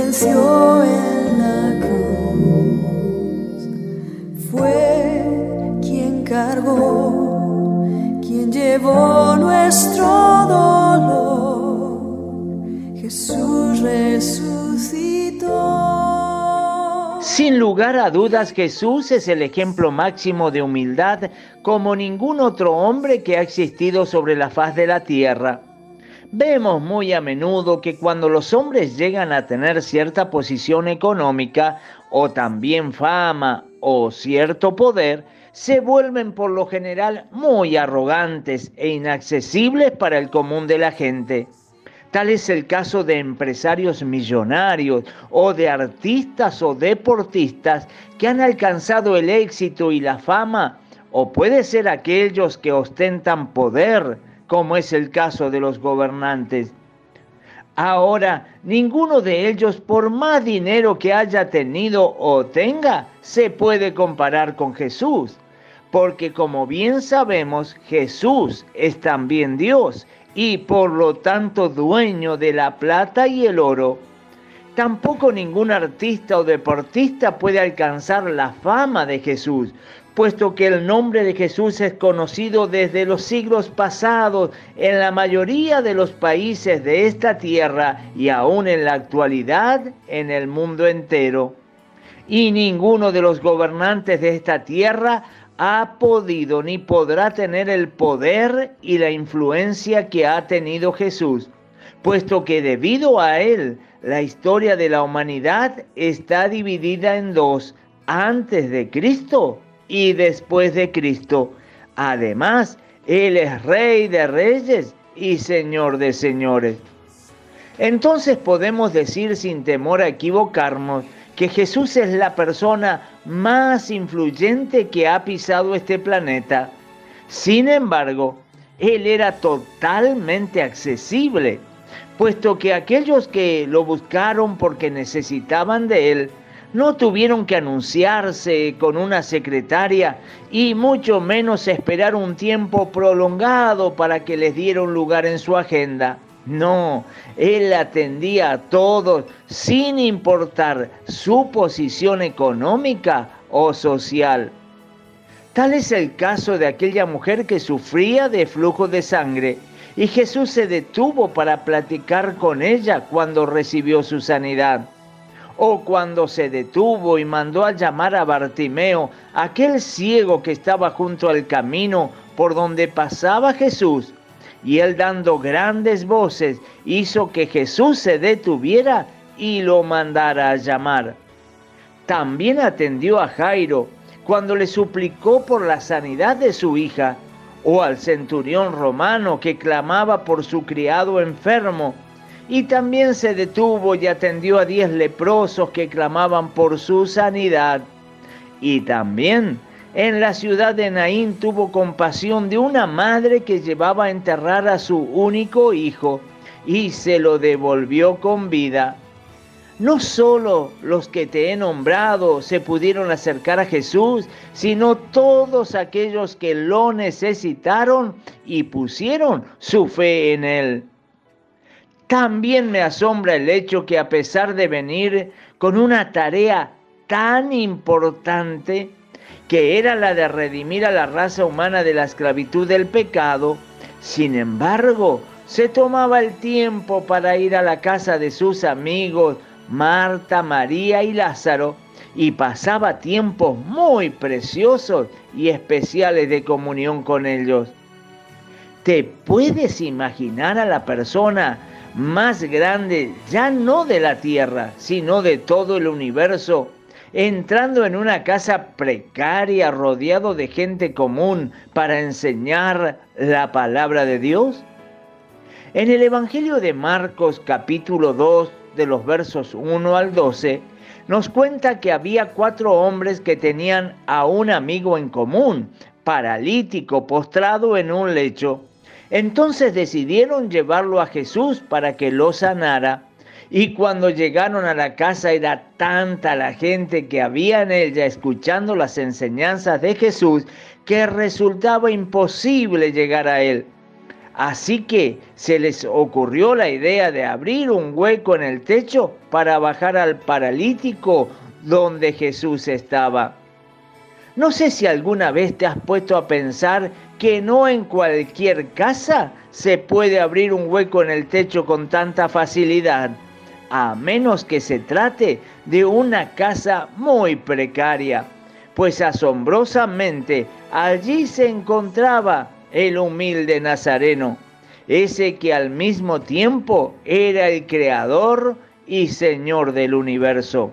venció en la cruz. Fue quien cargó, quien llevó nuestro dolor. Jesús resucitó. Sin lugar a dudas, Jesús es el ejemplo máximo de humildad como ningún otro hombre que ha existido sobre la faz de la tierra. Vemos muy a menudo que cuando los hombres llegan a tener cierta posición económica o también fama o cierto poder, se vuelven por lo general muy arrogantes e inaccesibles para el común de la gente. Tal es el caso de empresarios millonarios o de artistas o deportistas que han alcanzado el éxito y la fama, o puede ser aquellos que ostentan poder, como es el caso de los gobernantes. Ahora, ninguno de ellos, por más dinero que haya tenido o tenga, se puede comparar con Jesús, porque como bien sabemos, Jesús es también Dios y por lo tanto dueño de la plata y el oro. Tampoco ningún artista o deportista puede alcanzar la fama de Jesús, puesto que el nombre de Jesús es conocido desde los siglos pasados en la mayoría de los países de esta tierra y aún en la actualidad en el mundo entero. Y ninguno de los gobernantes de esta tierra ha podido ni podrá tener el poder y la influencia que ha tenido Jesús, puesto que debido a él la historia de la humanidad está dividida en dos, antes de Cristo y después de Cristo. Además, Él es Rey de Reyes y Señor de Señores. Entonces podemos decir sin temor a equivocarnos que Jesús es la persona más influyente que ha pisado este planeta. Sin embargo, Él era totalmente accesible, puesto que aquellos que lo buscaron porque necesitaban de Él, no tuvieron que anunciarse con una secretaria y mucho menos esperar un tiempo prolongado para que les diera un lugar en su agenda. No, él atendía a todos sin importar su posición económica o social. Tal es el caso de aquella mujer que sufría de flujo de sangre y Jesús se detuvo para platicar con ella cuando recibió su sanidad o cuando se detuvo y mandó a llamar a Bartimeo, aquel ciego que estaba junto al camino por donde pasaba Jesús. Y él dando grandes voces hizo que Jesús se detuviera y lo mandara a llamar. También atendió a Jairo cuando le suplicó por la sanidad de su hija, o al centurión romano que clamaba por su criado enfermo y también se detuvo y atendió a diez leprosos que clamaban por su sanidad. Y también en la ciudad de Naín tuvo compasión de una madre que llevaba a enterrar a su único hijo y se lo devolvió con vida. No solo los que te he nombrado se pudieron acercar a Jesús, sino todos aquellos que lo necesitaron y pusieron su fe en él. También me asombra el hecho que a pesar de venir con una tarea tan importante, que era la de redimir a la raza humana de la esclavitud del pecado, sin embargo, se tomaba el tiempo para ir a la casa de sus amigos, Marta, María y Lázaro, y pasaba tiempos muy preciosos y especiales de comunión con ellos. ¿Te puedes imaginar a la persona más grande, ya no de la tierra, sino de todo el universo, entrando en una casa precaria rodeado de gente común para enseñar la palabra de Dios? En el Evangelio de Marcos capítulo 2 de los versos 1 al 12, nos cuenta que había cuatro hombres que tenían a un amigo en común, paralítico, postrado en un lecho. Entonces decidieron llevarlo a Jesús para que lo sanara. Y cuando llegaron a la casa era tanta la gente que había en ella escuchando las enseñanzas de Jesús que resultaba imposible llegar a él. Así que se les ocurrió la idea de abrir un hueco en el techo para bajar al paralítico donde Jesús estaba. No sé si alguna vez te has puesto a pensar que no en cualquier casa se puede abrir un hueco en el techo con tanta facilidad, a menos que se trate de una casa muy precaria, pues asombrosamente allí se encontraba el humilde Nazareno, ese que al mismo tiempo era el creador y Señor del universo.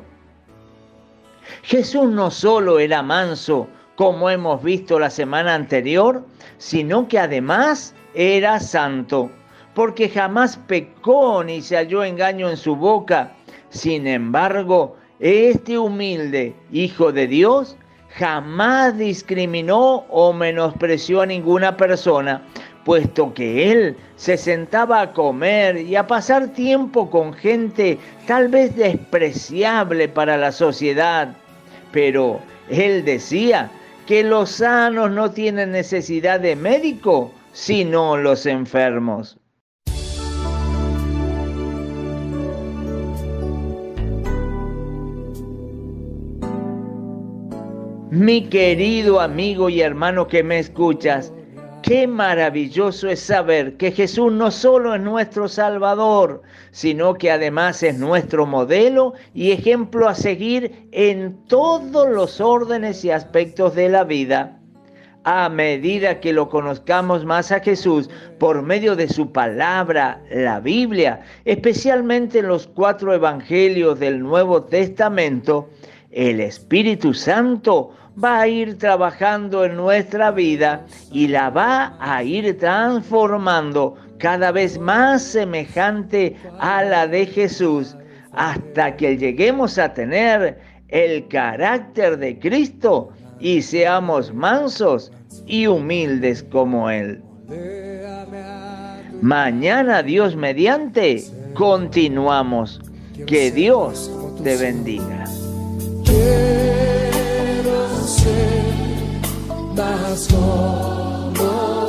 Jesús no solo era manso, como hemos visto la semana anterior, sino que además era santo, porque jamás pecó ni se halló engaño en su boca. Sin embargo, este humilde Hijo de Dios jamás discriminó o menospreció a ninguna persona, puesto que él se sentaba a comer y a pasar tiempo con gente tal vez despreciable para la sociedad. Pero él decía que los sanos no tienen necesidad de médico, sino los enfermos. Mi querido amigo y hermano que me escuchas, qué maravilloso es saber que Jesús no solo es nuestro Salvador, sino que además es nuestro modelo y ejemplo a seguir en todos los órdenes y aspectos de la vida. A medida que lo conozcamos más a Jesús por medio de su palabra, la Biblia, especialmente en los cuatro evangelios del Nuevo Testamento, el Espíritu Santo va a ir trabajando en nuestra vida y la va a ir transformando cada vez más semejante a la de Jesús hasta que lleguemos a tener el carácter de Cristo y seamos mansos y humildes como Él. Mañana Dios mediante continuamos. Que Dios te bendiga. Quiero ser más como